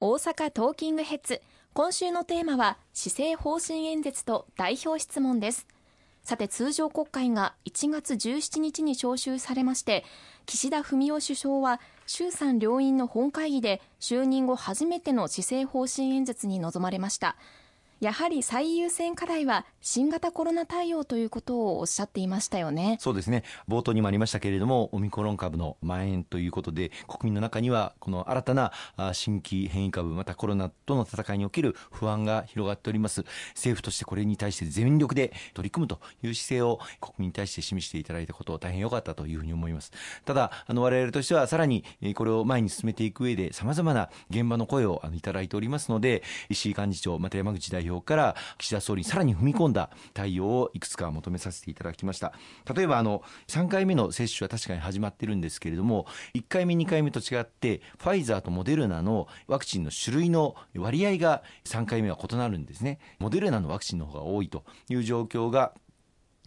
大阪トーキングヘッズ。今週のテーマは施政方針演説と代表質問です。さて通常国会が1月17日に召集されまして岸田文雄首相は衆参両院の本会議で就任後初めての施政方針演説に臨まれました。やはり最優先課題は新型コロナ対応ということをおっしゃっていましたよね。そうですね。冒頭にもありましたけれどもオミクロン株の蔓延ということで国民の中にはこの新たな新規変異株またコロナとの戦いにおける不安が広がっております。政府としてこれに対して全力で取り組むという姿勢を国民に対して示していただいたこと大変良かったというふうに思います。ただあの我々としてはさらにこれを前に進めていく上で様々な現場の声をいただいておりますので石井幹事長また山口代表から岸田総理にさらに踏み込んだ対応をいくつか求めさせていただきました。例えばあの3回目の接種は確かに始まってるんですけれども1回目2回目と違ってファイザーとモデルナのワクチンの種類の割合が3回目は異なるんですね。モデルナのワクチンの方が多いという状況が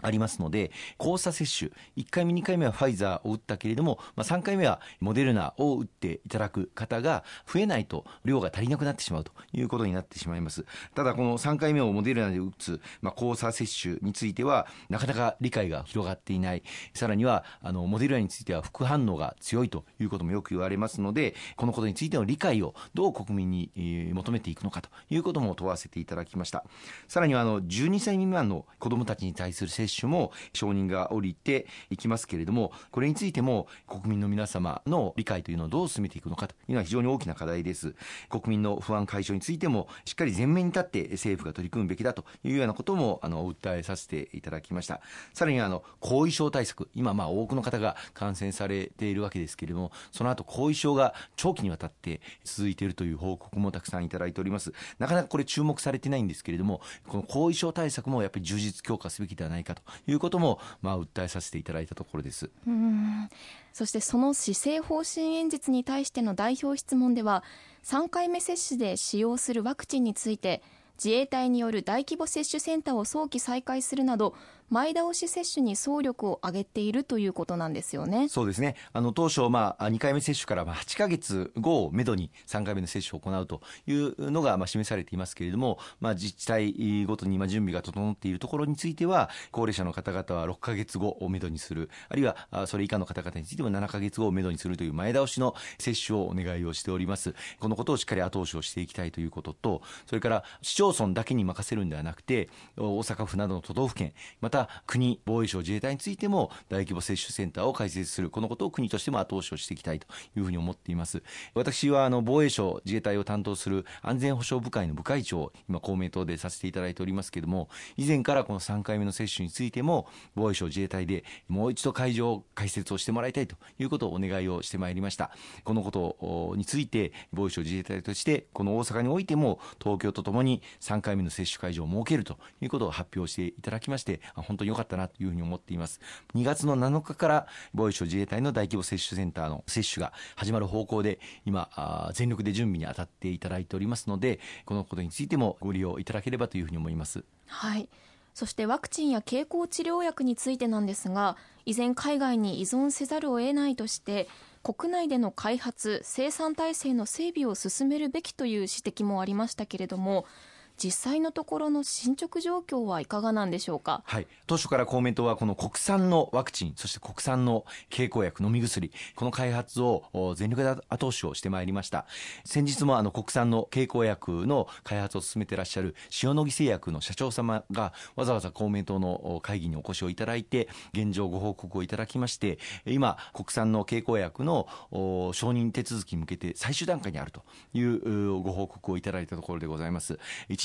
ありますので、交差接種、1回目、2回目はファイザーを打ったけれども、まあ、3回目はモデルナを打っていただく方が増えないと量が足りなくなってしまうということになってしまいます。ただ、この3回目をモデルナで打つ、まあ、交差接種については、なかなか理解が広がっていない。さらには、あの、モデルナについては副反応が強いということもよく言われますので、このことについての理解をどう国民に求めていくのかということも問わせていただきました。さらには、あの、12歳未満の子供たちに対する接種種も承認が下りていきますけれども、これについても国民の皆様の理解というのをどう進めていくのかというのは非常に大きな課題です。国民の不安解消についても、しっかり前面に立って政府が取り組むべきだというようなことも、あの、訴えさせていただきました。さらに、あの、後遺症対策、今、まあ、多くの方が感染されているわけですけれども、その後、後遺症が長期にわたって続いているという報告もたくさんいただいております。なかなかこれ注目されてないんですけれども、この後遺症対策もやっぱり充実強化すべきではないかということも、まあ、訴えさせていただいたところです。うん。そしてその施政方針演説に対しての代表質問では3回目接種で使用するワクチンについて自衛隊による大規模接種センターを早期再開するなど前倒し接種に総力を挙げているということなんですよね。そうですね。あの当初まあ2回目接種からまあ8ヶ月後をめどに3回目の接種を行うというのがまあ示されていますけれども、まあ自治体ごとに今準備が整っているところについては高齢者の方々は6ヶ月後をめどにする、あるいはそれ以下の方々についても7ヶ月後をめどにするという前倒しの接種をお願いをしております。このことをしっかり後押しをしていきたいということと、それから市町村だけに任せるんではなくて、大阪府などの都道府県、また国、防衛省、自衛隊についても大規模接種センターを開設する、このことを国としても後押しをしていきたいというふうに思っています。私はあの防衛省、自衛隊を担当する安全保障部会の部会長、今公明党でさせていただいておりますけれども、以前からこの3回目の接種についても、防衛省、自衛隊でもう一度会場開設をしてもらいたいということをお願いをしてまいりました。このことについて、防衛省、自衛隊として、この大阪においても、東京とともに3回目の接種会場を設けるということを発表していただきまして、本当に良かったなというふうに思っています。2月の7日から防衛省自衛隊の大規模接種センターの接種が始まる方向で、今、全力で準備に当たっていただいておりますので、このことについてもご利用いただければというふうに思います。はい。そしてワクチンや経口治療薬についてなんですが、依然海外に依存せざるを得ないとして、国内での開発、生産体制の整備を進めるべきという指摘もありましたけれども、実際のところの進捗状況はいかがなんでしょうか？はい。当初から公明党はこの国産のワクチン、そして国産の経口薬、飲み薬、この開発を全力で後押しをしてまいりました。先日もあの国産の経口薬の開発を進めてらっしゃる塩野義製薬の社長様がわざわざ公明党の会議にお越しをいただいて、現状ご報告をいただきまして、今、国産の経口薬の承認手続きに向けて最終段階にあるというご報告をいただいたところでございます。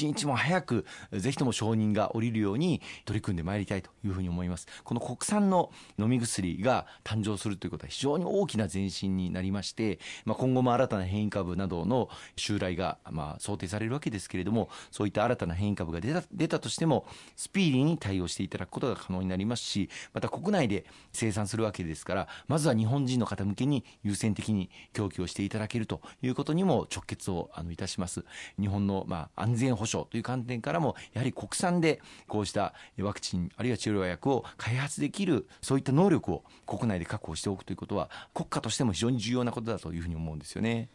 日も早くぜひとも承認が下りるように取り組んでまいりたいというふうに思います。この国産の飲み薬が誕生するということは非常に大きな前進になりまして、まあ、今後も新たな変異株などの襲来がまあ想定されるわけですけれどもそういった新たな変異株が出た出たとしてもスピーディーに対応していただくことが可能になりますしまた国内で生産するわけですからまずは日本人の方向けに優先的に供給をしていただけるということにも直結をあのいたします。日本のまあ安全保障症という観点からもやはり国産でこうしたワクチンあるいは治療薬を開発できるそういった能力を国内で確保しておくということは国家としても非常に重要なことだというふうに思うんですよね。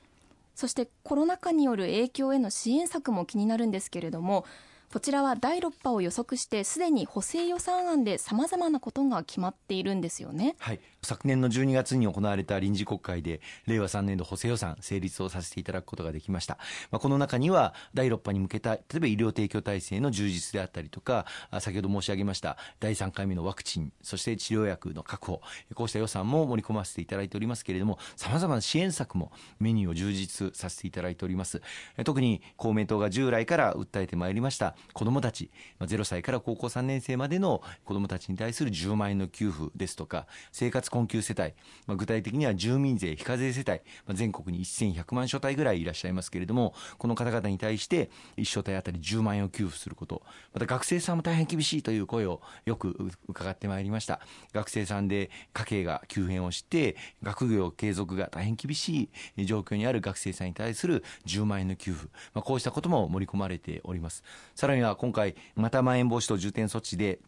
そしてコロナ禍による影響への支援策も気になるんですけれどもこちらは第6波を予測してすでに補正予算案でさまざまなことが決まっているんですよね、はい、昨年の12月に行われた臨時国会で令和3年度補正予算成立をさせていただくことができました、まあ、この中には第6波に向けた例えば医療提供体制の充実であったりとか先ほど申し上げました第3回目のワクチンそして治療薬の確保こうした予算も盛り込ませていただいておりますけれどもさまざまな支援策もメニューを充実させていただいております。特に公明党が従来から訴えてまいりました子どもたち、まあ、0歳から高校3年生までの子どもたちに対する10万円の給付ですとか、生活困窮世帯、まあ、具体的には住民税非課税世帯、まあ、全国に1100万所帯ぐらいいらっしゃいますけれども、この方々に対して1所帯あたり10万円を給付すること、また学生さんも大変厳しいという声をよく伺ってまいりました。学生さんで家計が急変をして、学業継続が大変厳しい状況にある学生さんに対する10万円の給付、まあ、こうしたことも盛り込まれております。さらには今回、またまん延防止等重点措置で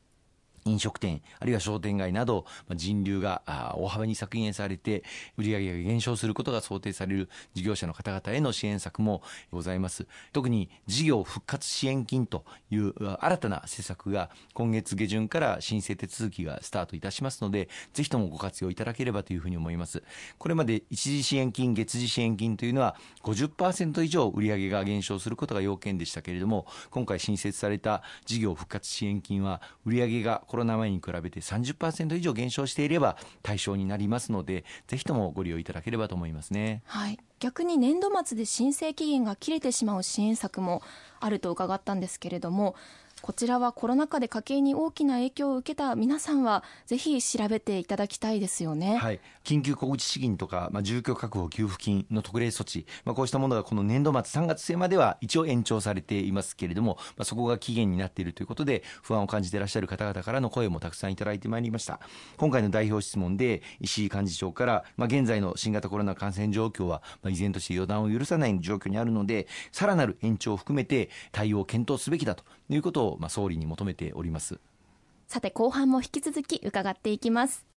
飲食店、あるいは商店街など、人流が大幅に削減されて、売上が減少することが想定される事業者の方々への支援策もございます。特に事業復活支援金という新たな施策が今月下旬から申請手続きがスタートいたしますので、ぜひともご活用いただければというふうに思います。これまで一時支援金、月次支援金というのは50%以上売上が減少することが要件でしたけれども、今回新設された事業復活支援金は売上がコロナ前に比べて30%以上減少していれば対象になりますのでぜひともご利用いただければと思いますね。はい、逆に年度末で申請期限が切れてしまう支援策もあると伺ったんですけれどもこちらはコロナ禍で家計に大きな影響を受けた皆さんはぜひ調べていただきたいですよね、はい、緊急小口資金とか、まあ、住居確保給付金の特例措置、まあ、こうしたものがこの年度末3月末までは一応延長されていますけれども、まあ、そこが期限になっているということで不安を感じていらっしゃる方々からの声もたくさんいただいてまいりました。今回の代表質問で石井幹事長から、まあ、現在の新型コロナ感染状況は、まあ、依然として予断を許さない状況にあるのでさらなる延長を含めて対応を検討すべきだということを、まあ、総理に求めております。さて後半も引き続き伺っていきます。